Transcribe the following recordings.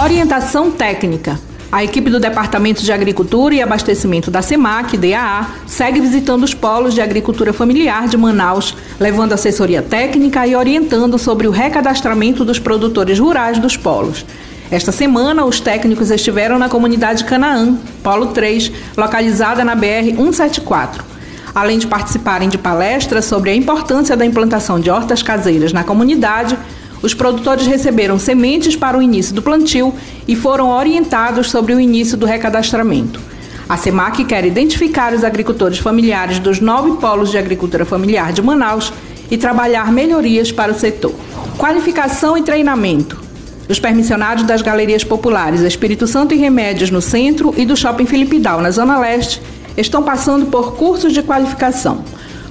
Orientação técnica. A equipe do Departamento de Agricultura e Abastecimento da SEMAC, DAA, segue visitando os polos de agricultura familiar de Manaus, levando assessoria técnica e orientando sobre o recadastramento dos produtores rurais dos polos. Esta semana, os técnicos estiveram na comunidade Canaã, Polo 3, localizada na BR 174. Além de participarem de palestras sobre a importância da implantação de hortas caseiras na comunidade, os produtores receberam sementes para o início do plantio e foram orientados sobre o início do recadastramento. A SEMAC quer identificar os agricultores familiares dos nove polos de agricultura familiar de Manaus e trabalhar melhorias para o setor. Qualificação e treinamento. Os permissionários das galerias populares Espírito Santo e Remédios no centro e do Shopping Felipe Dal, na Zona Leste, estão passando por cursos de qualificação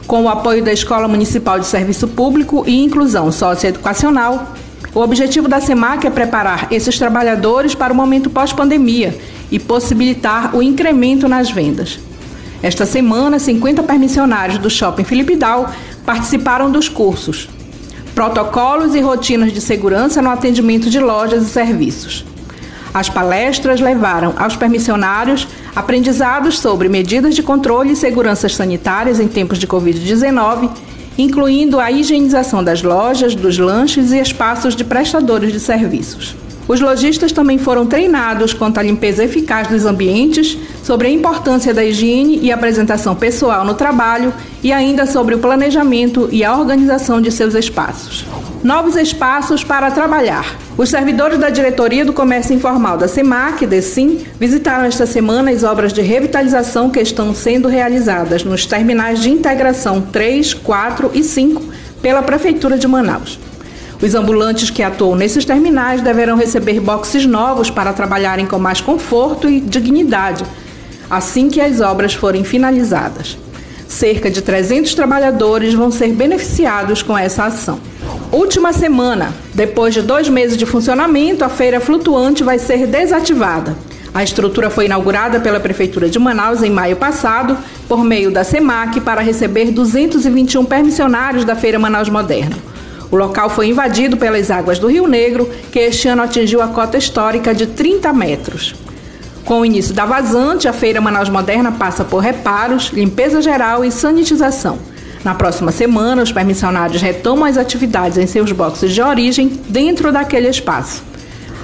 com o apoio da Escola Municipal de Serviço Público e Inclusão Socioeducacional. O objetivo da SEMAC é preparar esses trabalhadores para o momento pós-pandemia e possibilitar o incremento nas vendas. Esta semana, 50 permissionários do Shopping Felipe Dal participaram dos cursos Protocolos e rotinas de segurança no atendimento de lojas e serviços. As palestras levaram aos permissionários aprendizados sobre medidas de controle e segurança sanitárias em tempos de Covid-19, incluindo a higienização das lojas, dos lanches e espaços de prestadores de serviços. Os lojistas também foram treinados quanto à limpeza eficaz dos ambientes, sobre a importância da higiene e apresentação pessoal no trabalho e ainda sobre o planejamento e a organização de seus espaços. Novos espaços para trabalhar. Os servidores da diretoria do Comércio Informal da SEMAC, DECIM, visitaram esta semana as obras de revitalização que estão sendo realizadas nos terminais de integração 3, 4 e 5 pela Prefeitura de Manaus. Os ambulantes que atuam nesses terminais deverão receber boxes novos para trabalharem com mais conforto e dignidade, assim que as obras forem finalizadas. Cerca de 300 trabalhadores vão ser beneficiados com essa ação. Última semana, depois de dois meses de funcionamento, a feira flutuante vai ser desativada. A estrutura foi inaugurada pela Prefeitura de Manaus em maio passado, por meio da SEMAC, para receber 221 permissionários da Feira Manaus Moderna. O local foi invadido pelas águas do Rio Negro, que este ano atingiu a cota histórica de 30 metros. Com o início da vazante, a Feira Manaus Moderna passa por reparos, limpeza geral e sanitização. Na próxima semana, os permissionários retomam as atividades em seus boxes de origem dentro daquele espaço.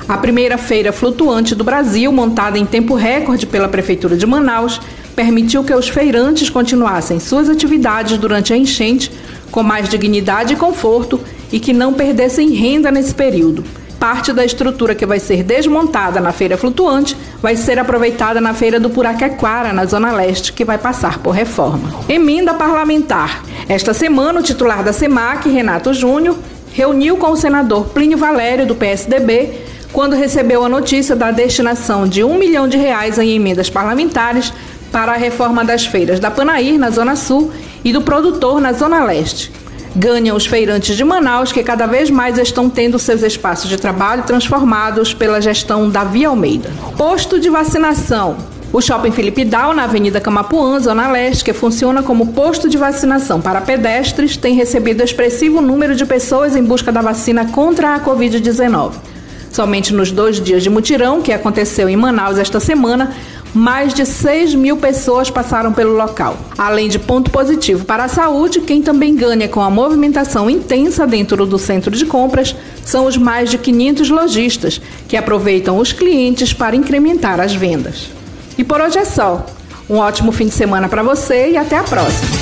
A primeira feira flutuante do Brasil, montada em tempo recorde pela Prefeitura de Manaus, permitiu que os feirantes continuassem suas atividades durante a enchente com mais dignidade e conforto e que não perdessem renda nesse período. Parte da estrutura que vai ser desmontada na feira flutuante vai ser aproveitada na feira do Puraquequara, na Zona Leste, que vai passar por reforma. Emenda parlamentar. Esta semana, o titular da SEMAC, Renato Júnior, reuniu com o senador Plínio Valério, do PSDB, quando recebeu a notícia da destinação de um milhão de reais em emendas parlamentares para a reforma das feiras da Panair, na Zona Sul, e do produtor na Zona Leste. Ganham os feirantes de Manaus, que cada vez mais estão tendo seus espaços de trabalho transformados pela gestão Davi Almeida. Posto de vacinação. O Shopping Felipe Dal, na Avenida Camapuã, Zona Leste, que funciona como posto de vacinação para pedestres, tem recebido expressivo número de pessoas em busca da vacina contra a Covid-19. Somente nos dois dias de mutirão, que aconteceu em Manaus esta semana, mais de 6 mil pessoas passaram pelo local. Além de ponto positivo para a saúde, quem também ganha com a movimentação intensa dentro do centro de compras são os mais de 500 lojistas, que aproveitam os clientes para incrementar as vendas. E por hoje é só. Um ótimo fim de semana para você e até a próxima.